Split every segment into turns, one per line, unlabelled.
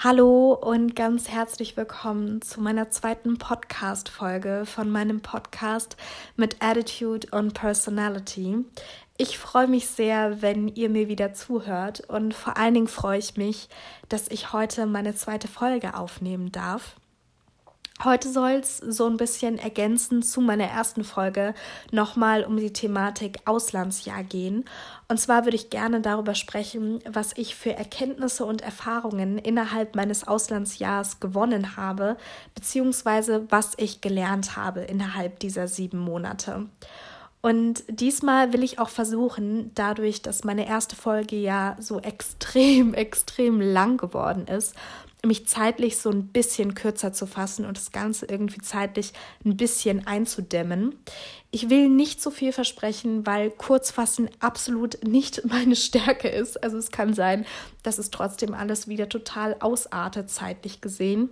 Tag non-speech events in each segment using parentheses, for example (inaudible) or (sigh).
Hallo und ganz herzlich willkommen zu meiner zweiten Podcast-Folge von meinem Podcast mit Attitude und Personality. Ich freue mich sehr, wenn ihr mir wieder zuhört und vor allen Dingen freue ich mich, dass ich heute meine zweite Folge aufnehmen darf. Heute soll es so ein bisschen ergänzend zu meiner ersten Folge nochmal um die Thematik Auslandsjahr gehen. Und zwar würde ich gerne darüber sprechen, was ich für Erkenntnisse und Erfahrungen innerhalb meines Auslandsjahrs gewonnen habe, beziehungsweise was ich gelernt habe innerhalb dieser sieben Monate. Und diesmal will ich auch versuchen, dadurch, dass meine erste Folge ja so (laughs) extrem, extrem lang geworden ist, mich zeitlich so ein bisschen kürzer zu fassen und das Ganze irgendwie zeitlich ein bisschen einzudämmen. Ich will nicht so viel versprechen, weil Kurzfassen absolut nicht (laughs) meine Stärke ist. Also es kann sein, dass es trotzdem alles wieder total ausartet zeitlich gesehen.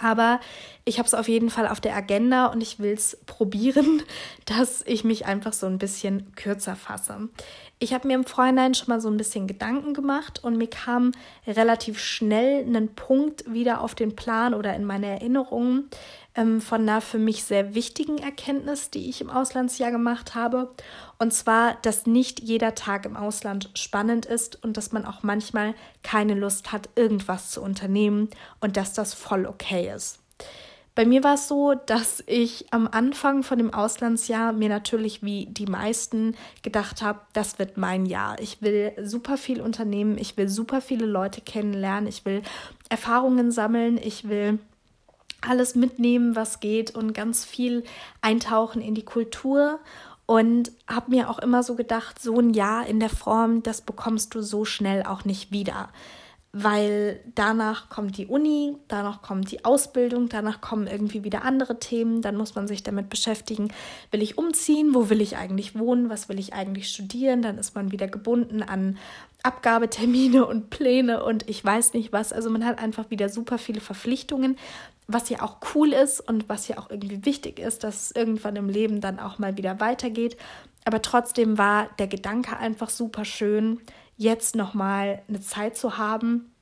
Aber ich habe es auf jeden Fall auf der Agenda und ich will es probieren, (laughs) dass ich mich einfach so ein bisschen kürzer fasse. Ich habe mir im Vorhinein schon mal so ein bisschen Gedanken gemacht und mir kam relativ schnell ein Punkt wieder auf den Plan oder in meine Erinnerungen ähm, von einer für mich sehr wichtigen Erkenntnis, die ich im Auslandsjahr gemacht habe. Und zwar, dass nicht jeder Tag im Ausland spannend ist und dass man auch manchmal keine Lust hat, irgendwas zu unternehmen und dass das voll okay ist. Bei mir war es so, dass ich am Anfang von dem Auslandsjahr mir natürlich wie die meisten gedacht habe, das wird mein Jahr. Ich will super viel unternehmen, ich will super viele Leute kennenlernen, ich will Erfahrungen sammeln, ich will alles mitnehmen, was geht und ganz viel eintauchen in die Kultur. Und habe mir auch immer so gedacht, so ein Jahr in der Form, das bekommst du so schnell auch nicht wieder weil danach kommt die Uni, danach kommt die Ausbildung, danach kommen irgendwie wieder andere Themen, dann muss man sich damit beschäftigen, will ich umziehen, wo will ich eigentlich wohnen, was will ich eigentlich studieren, dann ist man wieder gebunden an Abgabetermine und Pläne und ich weiß nicht was, also man hat einfach wieder super viele Verpflichtungen, was ja auch cool ist und was ja auch irgendwie wichtig ist, dass es irgendwann im Leben dann auch mal wieder weitergeht, aber trotzdem war der Gedanke einfach super schön, jetzt nochmal eine Zeit zu haben.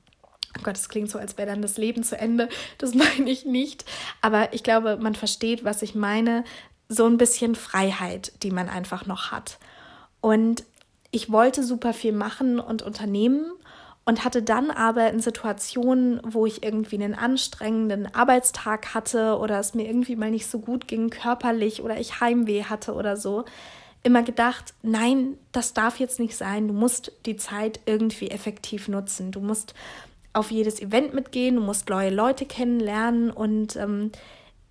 Oh Gott, es klingt so, als wäre dann das Leben zu Ende. Das (laughs) meine ich nicht. Aber ich glaube, man versteht, was ich meine. So ein bisschen Freiheit, die man einfach noch hat. Und ich wollte super viel machen und unternehmen und hatte dann aber in Situationen, wo ich irgendwie einen anstrengenden Arbeitstag hatte oder es mir irgendwie mal nicht so gut ging körperlich oder ich Heimweh hatte oder so, immer gedacht, nein, das darf jetzt nicht sein. Du musst die Zeit irgendwie effektiv nutzen. Du musst auf jedes Event mitgehen, du musst neue Leute kennenlernen und ähm,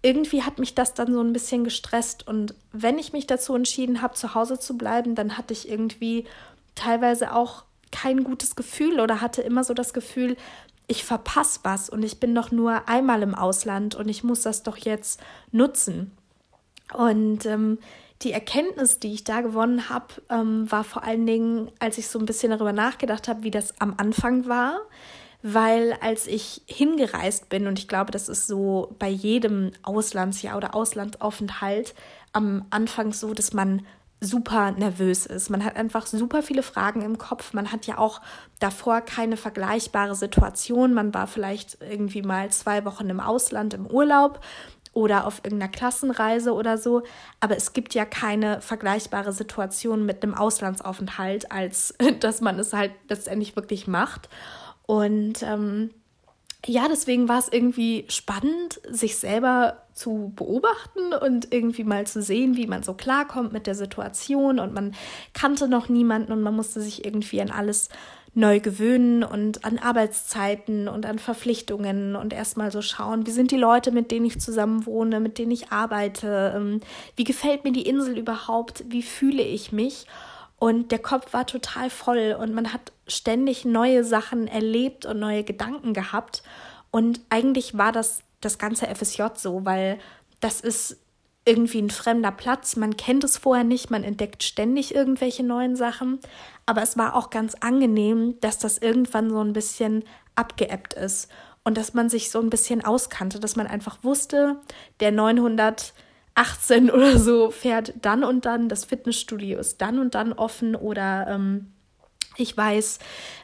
irgendwie hat mich das dann so ein bisschen gestresst. Und wenn ich mich dazu entschieden habe, zu Hause zu bleiben, dann hatte ich irgendwie teilweise auch kein gutes Gefühl oder hatte immer so das Gefühl, ich verpasse was und ich bin doch nur einmal im Ausland und ich muss das doch jetzt nutzen. Und ähm, die Erkenntnis, die ich da gewonnen habe, ähm, war vor allen Dingen, als ich so ein bisschen darüber nachgedacht habe, wie das am Anfang war. Weil als ich hingereist bin, und ich glaube, das ist so bei jedem Auslandsjahr oder Auslandsaufenthalt am Anfang so, dass man super nervös ist. Man hat einfach super viele Fragen im Kopf. Man hat ja auch davor keine vergleichbare Situation. Man war vielleicht irgendwie mal zwei Wochen im Ausland im Urlaub oder auf irgendeiner Klassenreise oder so. Aber es gibt ja keine vergleichbare Situation mit einem Auslandsaufenthalt, als (laughs) dass man es halt letztendlich wirklich macht. Und ähm, ja, deswegen war es irgendwie spannend, sich selber zu beobachten und irgendwie mal zu sehen, wie man so klarkommt mit der Situation. Und man kannte noch niemanden und man musste sich irgendwie an alles neu gewöhnen und an Arbeitszeiten und an Verpflichtungen und erstmal so schauen, wie sind die Leute, mit denen ich zusammen wohne, mit denen ich arbeite, ähm, wie gefällt mir die Insel überhaupt, wie fühle ich mich. Und der Kopf war total voll und man hat ständig neue Sachen erlebt und neue Gedanken gehabt. Und eigentlich war das das ganze FSJ so, weil das ist irgendwie ein fremder Platz. Man kennt es vorher nicht, man entdeckt ständig irgendwelche neuen Sachen. Aber es war auch ganz angenehm, dass das irgendwann so ein bisschen abgeebbt ist und dass man sich so ein bisschen auskannte, dass man einfach wusste, der 918 (laughs) oder so fährt dann und dann, das Fitnessstudio ist dann und dann offen oder ähm, Ich weiß,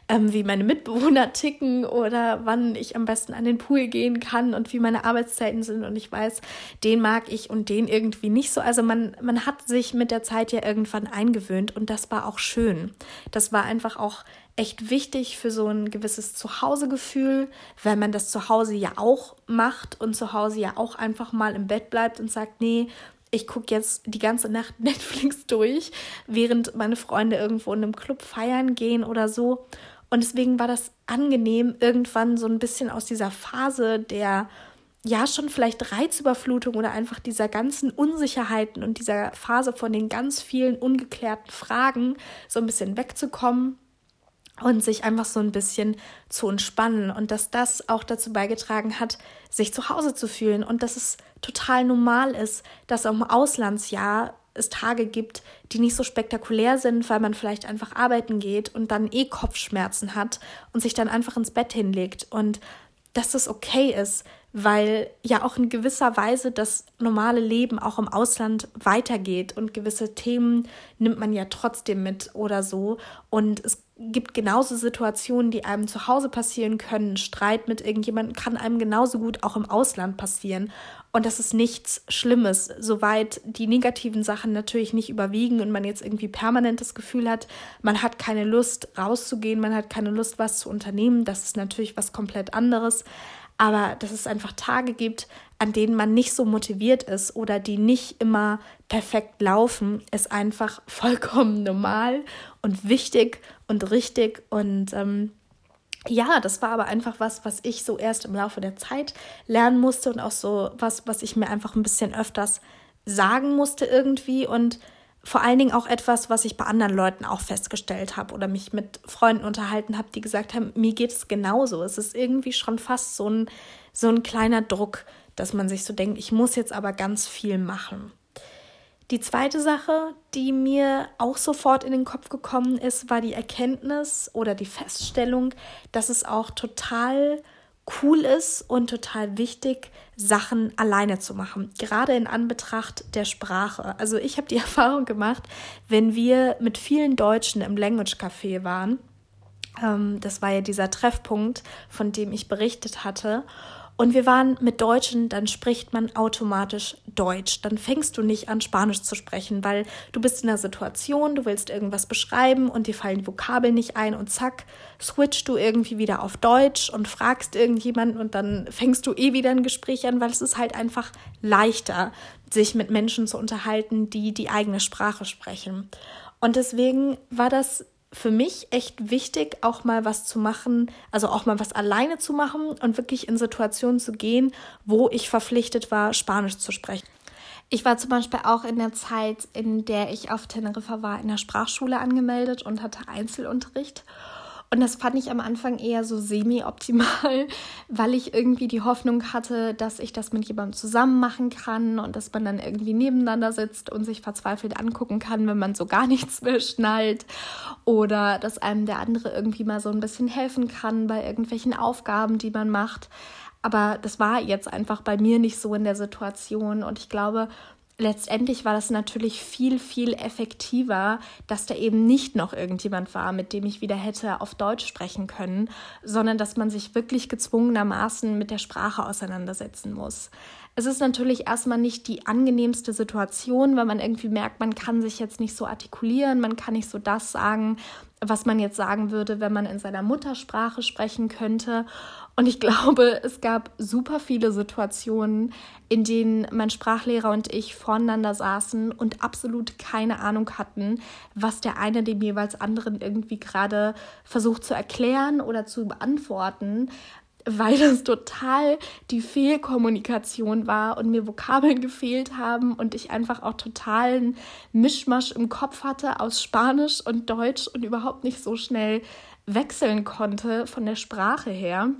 ähm, wie meine Mitbewohner (laughs) ticken oder wann ich am besten an den Pool gehen kann und wie meine Arbeitszeiten sind. Und ich weiß, den mag ich und den irgendwie nicht so. Also man, man hat sich mit der Zeit ja irgendwann eingewöhnt und das war auch schön. Das war einfach auch echt wichtig für so ein gewisses Zuhausegefühl, weil man das zu Hause ja auch macht und zu Hause ja auch einfach mal im Bett bleibt und sagt, nee, ich gucke jetzt die ganze Nacht (laughs) Netflix durch, während meine Freunde irgendwo in einem Club feiern gehen oder so. Und deswegen war das angenehm, irgendwann so ein bisschen aus dieser Phase der ja schon vielleicht Reizüberflutung oder einfach dieser ganzen Unsicherheiten und dieser Phase von den ganz vielen ungeklärten Fragen so ein bisschen wegzukommen und sich einfach so ein bisschen zu entspannen und dass das auch dazu beigetragen hat, sich zu Hause zu fühlen und dass es total normal ist, dass auch im Auslandsjahr es Tage gibt, die nicht so spektakulär sind, weil man vielleicht einfach arbeiten geht und dann eh Kopfschmerzen hat und sich dann einfach ins Bett hinlegt und dass das okay ist, weil ja auch in gewisser Weise das normale Leben auch im Ausland weitergeht und gewisse Themen nimmt man ja trotzdem mit oder so und es gibt genauso Situationen, die einem zu Hause passieren können. Streit mit irgendjemandem kann einem genauso gut auch im Ausland passieren. Und das ist nichts Schlimmes, soweit die negativen Sachen natürlich nicht überwiegen und man jetzt irgendwie permanent das Gefühl hat, man hat keine Lust rauszugehen, man hat keine Lust, was zu unternehmen. Das ist natürlich was komplett anderes aber dass es einfach Tage gibt, an denen man nicht so motiviert ist oder die nicht immer perfekt laufen, ist einfach (laughs) vollkommen normal und wichtig und richtig. Und ähm, ja, das war aber einfach was, was ich so erst im Laufe der Zeit lernen musste und auch so was, was ich mir einfach ein bisschen öfters sagen musste irgendwie. Und vor allen Dingen auch etwas, was ich bei anderen Leuten auch festgestellt habe oder mich mit Freunden unterhalten habe, die gesagt haben, mir geht es genauso. Es ist irgendwie schon fast so ein, so ein kleiner Druck, dass man sich so denkt, ich muss jetzt aber ganz viel machen. Die zweite Sache, die mir auch sofort in den Kopf gekommen ist, war die Erkenntnis oder die Feststellung, dass es auch total cool ist und total wichtig, Sachen alleine zu machen, gerade in Anbetracht der Sprache. Also ich habe die (laughs) Erfahrung gemacht, wenn wir mit vielen Deutschen im Language Café waren, ähm, das war ja dieser Treffpunkt, von dem ich berichtet hatte, und wir waren mit Deutschen, dann spricht man automatisch Deutsch. Dann fängst du nicht an, Spanisch zu sprechen, weil du bist in einer Situation, du willst irgendwas beschreiben und dir fallen die Vokabeln nicht ein und zack, switchst du irgendwie wieder auf Deutsch und fragst irgendjemanden und dann fängst du eh wieder ein Gespräch an, weil es ist halt einfach leichter, sich mit Menschen zu unterhalten, die die eigene Sprache sprechen. Und deswegen war das für mich echt wichtig, auch mal was zu machen, also auch mal was alleine zu machen und wirklich in Situationen zu gehen, wo ich verpflichtet war, Spanisch zu sprechen. Ich war zum Beispiel auch in der Zeit, in der ich auf Teneriffa war, in der Sprachschule angemeldet und hatte Einzelunterricht. Und das fand ich am Anfang eher so semi-optimal, (laughs) weil ich irgendwie die Hoffnung hatte, dass ich das mit jemandem zusammen machen kann und dass man dann irgendwie nebeneinander sitzt und sich verzweifelt angucken kann, wenn man so gar (laughs) nichts mehr schnallt. Oder dass einem der andere irgendwie mal so ein bisschen helfen kann bei irgendwelchen Aufgaben, die man macht. Aber das war jetzt einfach bei mir nicht so in der Situation. Und ich glaube, letztendlich war das natürlich viel, viel effektiver, dass da eben nicht noch irgendjemand war, mit dem ich wieder hätte auf Deutsch sprechen können, sondern dass man sich wirklich gezwungenermaßen mit der Sprache auseinandersetzen muss. Es ist natürlich erstmal nicht die angenehmste Situation, weil man irgendwie merkt, man kann sich jetzt nicht so artikulieren, man kann nicht so das sagen, was man jetzt sagen würde, wenn man in seiner Muttersprache sprechen könnte. Und ich glaube, es gab super viele Situationen, in denen mein Sprachlehrer und ich voneinander saßen und absolut keine Ahnung hatten, was der eine dem jeweils anderen irgendwie gerade versucht zu erklären oder zu beantworten, weil das total die Fehlkommunikation war und mir Vokabeln gefehlt haben und ich einfach auch totalen Mischmasch im Kopf hatte aus Spanisch und Deutsch und überhaupt nicht so schnell wechseln konnte von der Sprache her.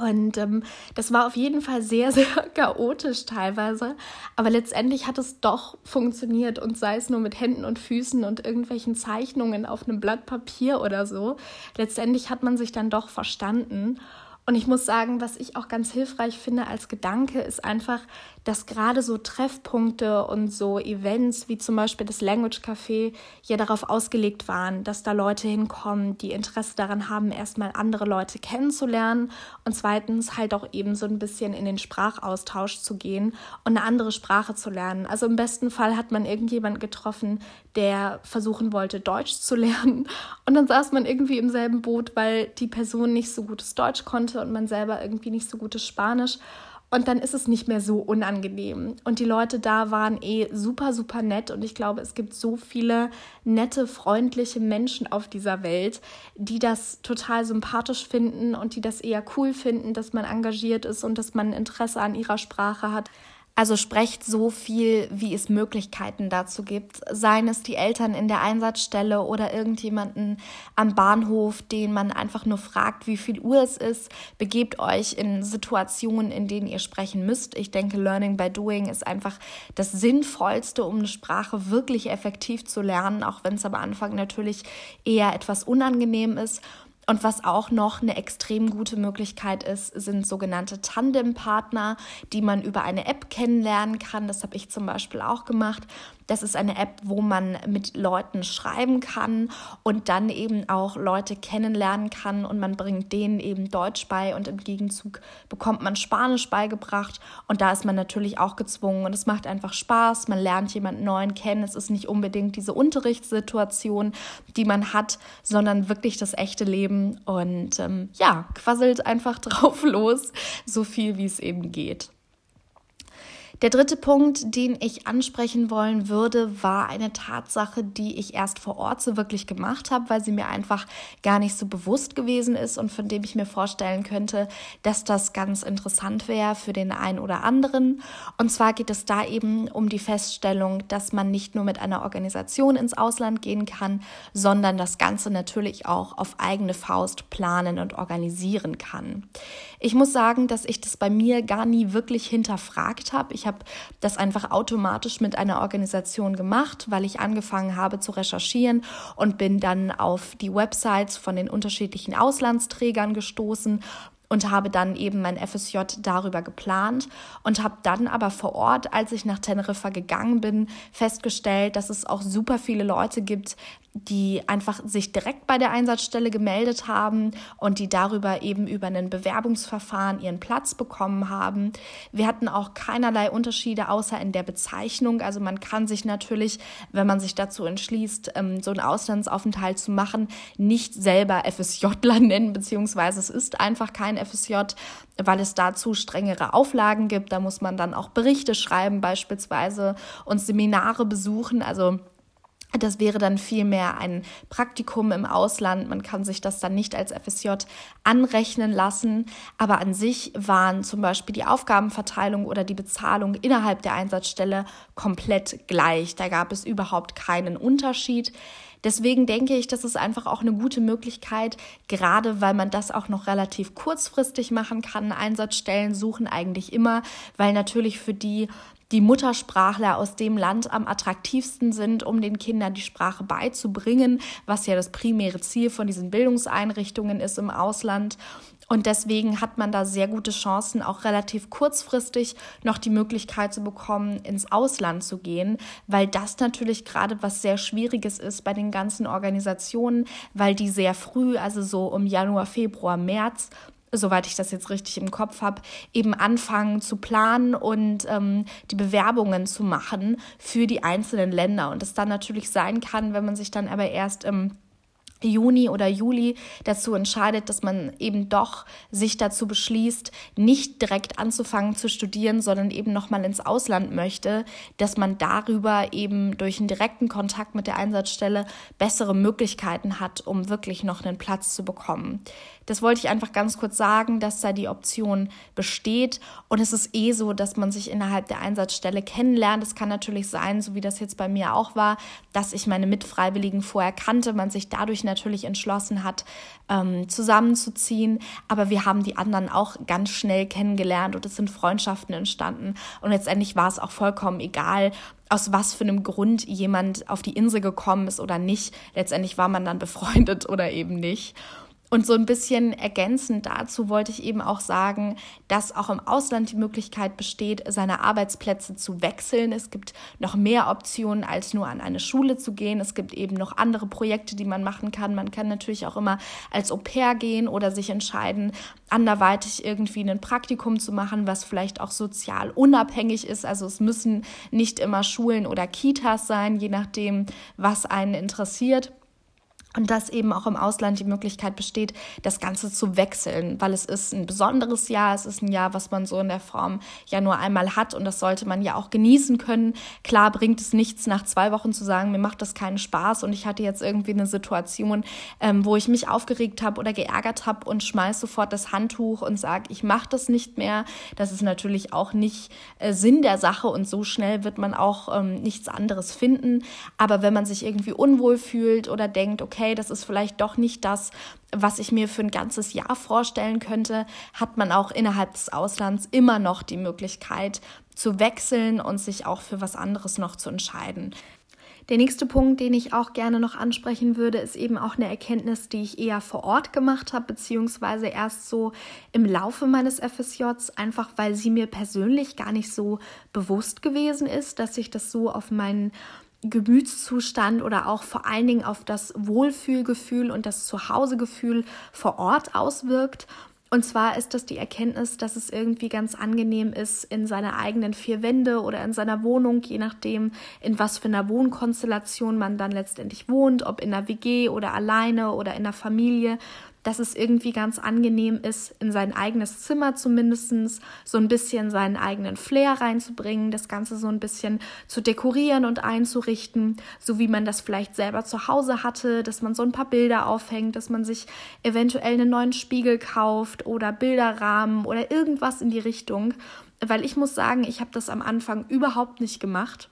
Und ähm, das war auf jeden Fall sehr, (laughs) sehr chaotisch teilweise. Aber letztendlich hat es doch funktioniert und sei es nur mit Händen und Füßen und irgendwelchen Zeichnungen auf einem Blatt Papier oder so. Letztendlich hat man sich dann doch verstanden. Und ich muss sagen, was ich auch ganz hilfreich finde als Gedanke, ist einfach, dass gerade so Treffpunkte und so Events wie zum Beispiel das Language Café ja darauf ausgelegt waren, dass da Leute hinkommen, die Interesse daran haben, erstmal andere Leute kennenzulernen und zweitens halt auch eben so ein bisschen in den Sprachaustausch zu gehen und eine andere Sprache zu lernen. Also im besten Fall hat man irgendjemanden getroffen, der versuchen wollte, Deutsch zu (laughs) lernen und dann saß man irgendwie im selben Boot, weil die Person nicht so gutes Deutsch konnte und man selber irgendwie nicht so gutes Spanisch. Und dann ist es nicht mehr so unangenehm. Und die Leute da waren eh super, super nett. Und ich glaube, es gibt so viele nette, freundliche Menschen auf dieser Welt, die das total sympathisch finden und die das eher cool finden, dass man engagiert ist und dass man Interesse an ihrer Sprache hat. Also sprecht so viel, wie es Möglichkeiten dazu gibt. Seien es die Eltern in der Einsatzstelle oder irgendjemanden am Bahnhof, den man einfach nur fragt, wie viel Uhr es ist. Begebt euch in Situationen, in denen ihr sprechen müsst. Ich denke, Learning by Doing ist einfach das Sinnvollste, um eine Sprache wirklich effektiv zu lernen, auch wenn es am Anfang natürlich eher etwas unangenehm ist. Und was auch noch eine extrem gute Möglichkeit ist, sind sogenannte Tandempartner, die man über eine App kennenlernen kann. Das habe ich zum Beispiel auch gemacht. Das ist eine App, wo man mit Leuten schreiben kann und dann eben auch Leute kennenlernen kann und man bringt denen eben Deutsch bei und im Gegenzug bekommt man Spanisch beigebracht und da ist man natürlich auch gezwungen und es macht einfach Spaß, man lernt jemanden neuen kennen, es ist nicht unbedingt diese Unterrichtssituation, die man hat, sondern wirklich das echte Leben und ähm, ja, quasselt einfach (laughs) drauf los, so viel wie es eben geht. Der dritte Punkt, den ich ansprechen wollen würde, war eine Tatsache, die ich erst vor Ort so wirklich gemacht habe, weil sie mir einfach gar nicht so bewusst gewesen ist und von dem ich mir vorstellen könnte, dass das ganz interessant wäre für den einen oder anderen. Und zwar geht es da eben um die Feststellung, dass man nicht nur mit einer Organisation ins Ausland gehen kann, sondern das Ganze natürlich auch auf eigene Faust planen und organisieren kann. Ich muss sagen, dass ich das bei mir gar nie wirklich hinterfragt habe. Ich habe das einfach automatisch mit einer Organisation gemacht, weil ich angefangen habe zu recherchieren und bin dann auf die Websites von den unterschiedlichen Auslandsträgern gestoßen und habe dann eben mein FSJ darüber geplant und habe dann aber vor Ort, als ich nach Teneriffa gegangen bin, festgestellt, dass es auch super viele Leute gibt, die einfach sich direkt bei der Einsatzstelle gemeldet haben und die darüber eben über ein Bewerbungsverfahren ihren Platz bekommen haben. Wir hatten auch keinerlei Unterschiede außer in der Bezeichnung. Also man kann sich natürlich, wenn man sich dazu entschließt, ähm, so einen Auslandsaufenthalt zu machen, nicht selber FSJler nennen, beziehungsweise es ist einfach kein FSJ, weil es dazu strengere Auflagen gibt. Da muss man dann auch Berichte schreiben beispielsweise und Seminare besuchen. Also das wäre dann vielmehr ein Praktikum im Ausland. Man kann sich das dann nicht als FSJ anrechnen lassen. Aber an sich waren zum Beispiel die Aufgabenverteilung oder die Bezahlung innerhalb der Einsatzstelle komplett gleich. Da gab es überhaupt keinen Unterschied. Deswegen denke ich, das ist einfach auch eine gute Möglichkeit, gerade weil man das auch noch relativ kurzfristig machen kann. Einsatzstellen suchen eigentlich immer, weil natürlich für die die Muttersprachler aus dem Land am attraktivsten sind, um den Kindern die Sprache beizubringen, was ja das primäre Ziel von diesen Bildungseinrichtungen ist im Ausland. Und deswegen hat man da sehr gute Chancen, auch relativ kurzfristig noch die Möglichkeit zu bekommen, ins Ausland zu gehen, weil das natürlich gerade was sehr Schwieriges ist bei den ganzen Organisationen, weil die sehr früh, also so um Januar, Februar, März, soweit ich das jetzt richtig im Kopf habe, eben anfangen zu planen und ähm, die Bewerbungen zu machen für die einzelnen Länder. Und es dann natürlich sein kann, wenn man sich dann aber erst im Juni oder Juli dazu entscheidet, dass man eben doch sich dazu beschließt, nicht direkt anzufangen zu studieren, sondern eben nochmal ins Ausland möchte, dass man darüber eben durch einen direkten Kontakt mit der Einsatzstelle bessere Möglichkeiten hat, um wirklich noch einen Platz zu bekommen. Das wollte ich einfach ganz kurz sagen, dass da die Option besteht. Und es ist eh so, dass man sich innerhalb der Einsatzstelle kennenlernt. Es kann natürlich sein, so wie das jetzt bei mir auch war, dass ich meine Mitfreiwilligen vorher kannte, man sich dadurch natürlich entschlossen hat, ähm, zusammenzuziehen. Aber wir haben die anderen auch ganz schnell kennengelernt und es sind Freundschaften entstanden. Und letztendlich war es auch vollkommen egal, aus was für einem Grund jemand auf die Insel gekommen ist oder nicht. Letztendlich war man dann befreundet (laughs) oder eben nicht.
Und so ein bisschen ergänzend dazu wollte ich eben auch sagen, dass auch im Ausland die Möglichkeit besteht, seine Arbeitsplätze zu wechseln. Es gibt noch mehr Optionen, als nur an eine Schule zu gehen. Es gibt eben noch andere Projekte, die man machen kann. Man kann natürlich auch immer als Au pair gehen oder sich entscheiden, anderweitig irgendwie ein Praktikum zu machen, was vielleicht auch sozial unabhängig ist. Also es müssen nicht immer Schulen oder Kitas sein, je nachdem, was einen interessiert. Und dass eben auch im Ausland die Möglichkeit besteht, das Ganze zu wechseln, weil es ist ein besonderes Jahr, es ist ein Jahr, was man so in der Form ja nur einmal hat und das sollte man ja auch genießen können. Klar bringt es nichts, nach zwei Wochen zu sagen, mir macht das keinen Spaß und ich hatte jetzt irgendwie eine Situation, ähm, wo ich mich aufgeregt habe oder geärgert habe und schmeiß sofort das Handtuch und sage, ich mache das nicht mehr. Das ist natürlich auch nicht äh, Sinn der Sache und so schnell wird man auch ähm, nichts anderes finden. Aber wenn man sich irgendwie unwohl fühlt oder denkt, okay, okay, das ist vielleicht doch nicht das, was ich mir für ein ganzes Jahr vorstellen könnte, hat man auch innerhalb des Auslands immer noch die Möglichkeit zu wechseln und sich auch für was anderes noch zu entscheiden.
Der nächste Punkt, den ich auch gerne noch ansprechen würde, ist eben auch eine Erkenntnis, die ich eher vor Ort gemacht habe, beziehungsweise erst so im Laufe meines FSJs, einfach weil sie mir persönlich gar nicht so bewusst gewesen ist, dass ich das so auf meinen Gemütszustand oder auch vor allen Dingen auf das Wohlfühlgefühl und das Zuhausegefühl vor Ort auswirkt. Und zwar ist das die Erkenntnis, dass es irgendwie ganz angenehm ist, in seiner eigenen vier Wände oder in seiner Wohnung, je nachdem, in was für einer Wohnkonstellation man dann letztendlich wohnt, ob in einer WG oder alleine oder in einer Familie, dass es irgendwie ganz angenehm ist, in sein eigenes Zimmer zumindest so ein bisschen seinen eigenen Flair reinzubringen, das Ganze so ein bisschen zu dekorieren und einzurichten, so wie man das vielleicht selber zu Hause hatte, dass man so ein paar Bilder aufhängt, dass man sich eventuell einen neuen Spiegel kauft oder Bilderrahmen oder irgendwas in die Richtung. Weil ich muss sagen, ich habe das am Anfang überhaupt nicht gemacht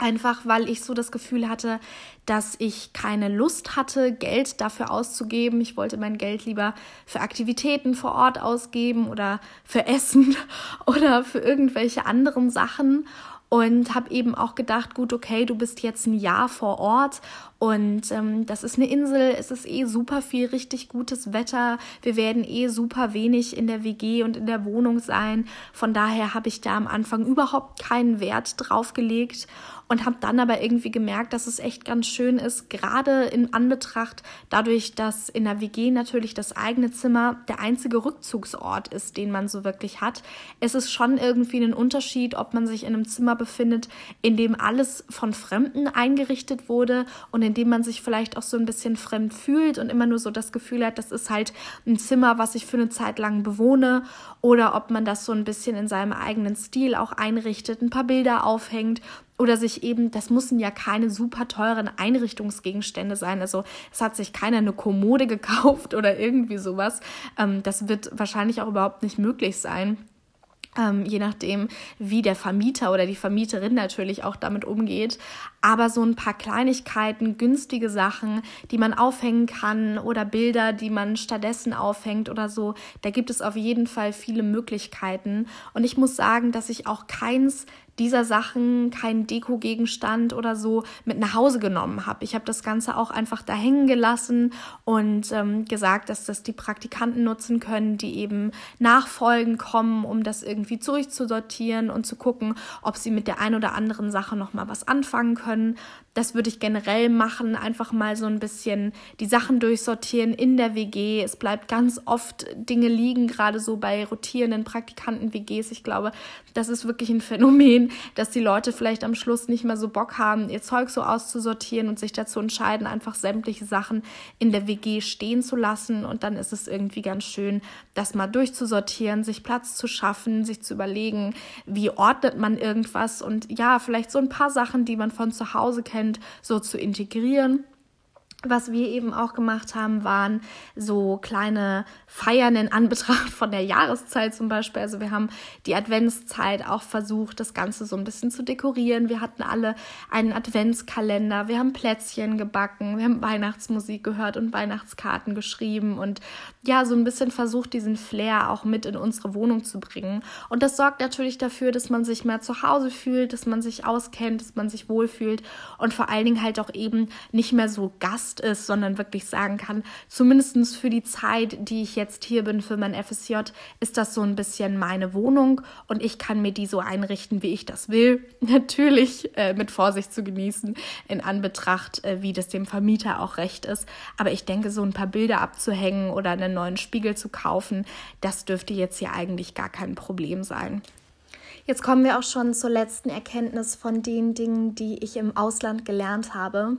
Einfach weil ich so das Gefühl hatte, dass ich keine Lust hatte, Geld dafür auszugeben. Ich wollte mein Geld lieber für Aktivitäten vor Ort ausgeben oder für Essen (laughs) oder für irgendwelche anderen Sachen und habe eben auch gedacht, gut, okay, du bist jetzt ein Jahr vor Ort und ähm, das ist eine Insel, es ist eh super viel richtig gutes Wetter, wir werden eh super wenig in der WG und in der Wohnung sein. Von daher habe ich da am Anfang überhaupt keinen Wert drauf gelegt und habe dann aber irgendwie gemerkt, dass es echt ganz schön ist, gerade in Anbetracht dadurch, dass in der WG natürlich das eigene Zimmer der einzige Rückzugsort ist, den man so wirklich hat. Es ist schon irgendwie ein Unterschied, ob man sich in einem Zimmer befindet, in dem alles von Fremden eingerichtet wurde und in dem man sich vielleicht auch so ein bisschen fremd fühlt und immer nur so das Gefühl hat, das ist halt ein Zimmer, was ich für eine Zeit lang bewohne oder ob man das so ein bisschen in seinem eigenen Stil auch einrichtet, ein paar Bilder aufhängt oder sich eben, das müssen ja keine super teuren Einrichtungsgegenstände sein. Also es hat sich keiner eine Kommode gekauft (laughs) oder irgendwie sowas. Ähm, das wird wahrscheinlich auch überhaupt nicht möglich sein. Ähm, je nachdem, wie der Vermieter oder die Vermieterin natürlich auch damit umgeht. Aber so ein paar Kleinigkeiten, günstige Sachen, die man aufhängen kann oder Bilder, die man stattdessen aufhängt oder so, da gibt es auf jeden Fall viele Möglichkeiten. Und ich muss sagen, dass ich auch keins dieser Sachen, keinen Deko-Gegenstand oder so mit nach Hause genommen habe. Ich habe das Ganze auch einfach da hängen gelassen und ähm, gesagt, dass das die Praktikanten nutzen können, die eben nachfolgen kommen, um das irgendwie zurückzusortieren und zu gucken, ob sie mit der ein oder anderen Sache nochmal was anfangen können. Das würde ich generell machen, einfach mal so ein bisschen die Sachen durchsortieren in der WG. Es bleibt ganz oft Dinge liegen, gerade so bei rotierenden Praktikanten-WGs. Ich glaube, das ist wirklich ein Phänomen, dass die Leute vielleicht am Schluss nicht mehr so Bock haben, ihr Zeug so auszusortieren und sich dazu entscheiden, einfach sämtliche Sachen in der WG stehen zu lassen. Und dann ist es irgendwie ganz schön, das mal durchzusortieren, sich Platz zu schaffen, sich zu überlegen, wie ordnet man irgendwas und ja, vielleicht so ein paar Sachen, die man von zu Hause kennt so zu integrieren. Was wir eben auch gemacht haben, waren so kleine Feiern in Anbetracht von der Jahreszeit zum Beispiel. Also wir haben die Adventszeit auch versucht, das Ganze so ein bisschen zu dekorieren. Wir hatten alle einen Adventskalender, wir haben Plätzchen gebacken, wir haben Weihnachtsmusik gehört und Weihnachtskarten geschrieben und ja, so ein bisschen versucht, diesen Flair auch mit in unsere Wohnung zu bringen. Und das sorgt natürlich dafür, dass man sich mehr zu Hause fühlt, dass man sich auskennt, dass man sich wohlfühlt und vor allen Dingen halt auch eben nicht mehr so Gast
Last ist, sondern wirklich sagen kann, zumindest für die Zeit, die ich jetzt hier bin für mein FSJ, ist das so ein bisschen meine Wohnung und ich kann mir die so einrichten, wie ich das will. (laughs) Natürlich äh, mit Vorsicht zu genießen, in Anbetracht, äh, wie das dem Vermieter auch recht ist. Aber ich denke, so ein paar Bilder abzuhängen oder einen neuen Spiegel zu kaufen, das dürfte jetzt hier eigentlich gar kein Problem sein.
Jetzt kommen wir auch schon zur letzten Erkenntnis von den Dingen, die ich im Ausland gelernt habe.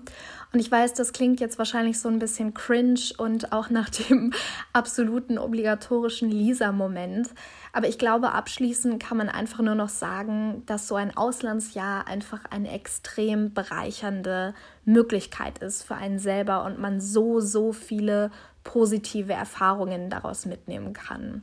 Und ich weiß, das klingt jetzt wahrscheinlich so ein bisschen cringe und auch nach dem (laughs) absoluten obligatorischen Lisa-Moment. Aber ich glaube, abschließend kann man einfach nur noch sagen, dass so ein Auslandsjahr einfach eine extrem bereichernde Möglichkeit ist für einen selber und man so, so viele positive Erfahrungen daraus mitnehmen kann.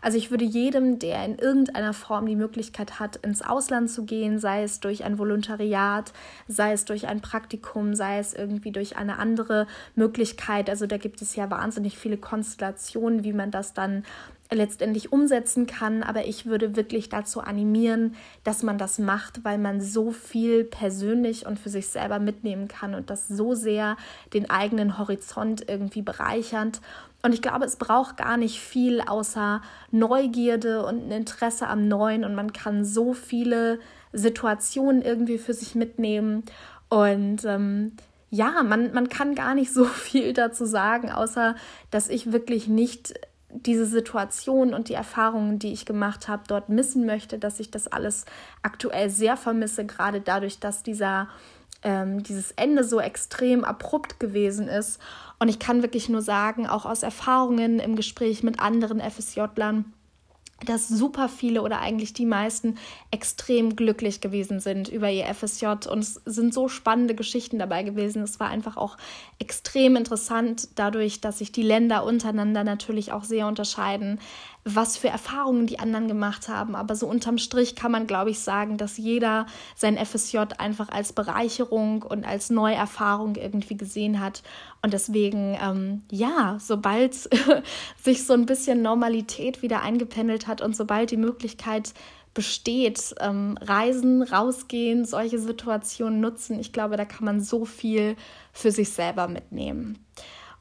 Also ich würde jedem, der in irgendeiner Form die Möglichkeit hat, ins Ausland zu gehen, sei es durch ein Volontariat, sei es durch ein Praktikum, sei es irgendwie durch eine andere Möglichkeit, also da gibt es ja wahnsinnig viele Konstellationen, wie man das dann letztendlich umsetzen kann. Aber ich würde wirklich dazu animieren, dass man das macht, weil man so viel persönlich und für sich selber mitnehmen kann und das so sehr den eigenen Horizont irgendwie bereichernd. Und ich glaube, es braucht gar nicht viel außer Neugierde und ein Interesse am Neuen und man kann so viele Situationen irgendwie für sich mitnehmen. Und ähm, ja, man, man kann gar nicht so (laughs) viel dazu sagen, außer dass ich wirklich nicht diese Situation und die Erfahrungen, die ich gemacht habe, dort missen möchte, dass ich das alles aktuell sehr vermisse, gerade dadurch, dass dieser ähm, dieses Ende so extrem abrupt gewesen ist. Und ich kann wirklich nur sagen, auch aus Erfahrungen im Gespräch mit anderen FSJlern, dass super viele oder eigentlich die meisten extrem glücklich gewesen sind über ihr FSJ und es sind so spannende Geschichten dabei gewesen. Es war einfach auch extrem interessant, dadurch, dass sich die Länder untereinander natürlich auch sehr unterscheiden, was für Erfahrungen die anderen gemacht haben. Aber so unterm Strich kann man, glaube ich, sagen, dass jeder sein FSJ einfach als Bereicherung und als Neuerfahrung irgendwie gesehen hat. Und deswegen, ähm, ja, sobald (laughs) sich so ein bisschen Normalität wieder eingependelt hat und sobald die Möglichkeit besteht, ähm, reisen, rausgehen, solche Situationen nutzen, ich glaube, da kann man so viel für sich selber mitnehmen.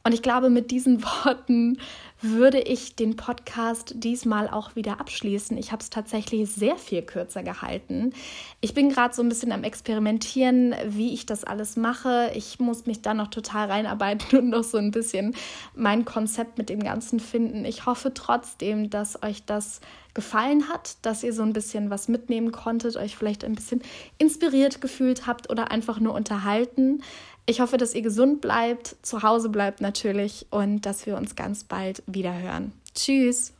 Und ich glaube, mit diesen (laughs) Worten würde ich den Podcast diesmal auch wieder abschließen. Ich habe es tatsächlich sehr viel kürzer gehalten. Ich bin gerade so ein bisschen am Experimentieren, wie ich das alles mache. Ich muss mich da noch total reinarbeiten (laughs) und noch so ein bisschen mein Konzept mit dem Ganzen finden. Ich hoffe trotzdem, dass euch das gefallen hat, dass ihr so ein bisschen was mitnehmen konntet, euch vielleicht ein bisschen inspiriert gefühlt habt oder einfach nur unterhalten. Ich hoffe, dass ihr gesund bleibt, zu Hause bleibt natürlich und dass wir uns ganz bald wieder hören. Tschüss!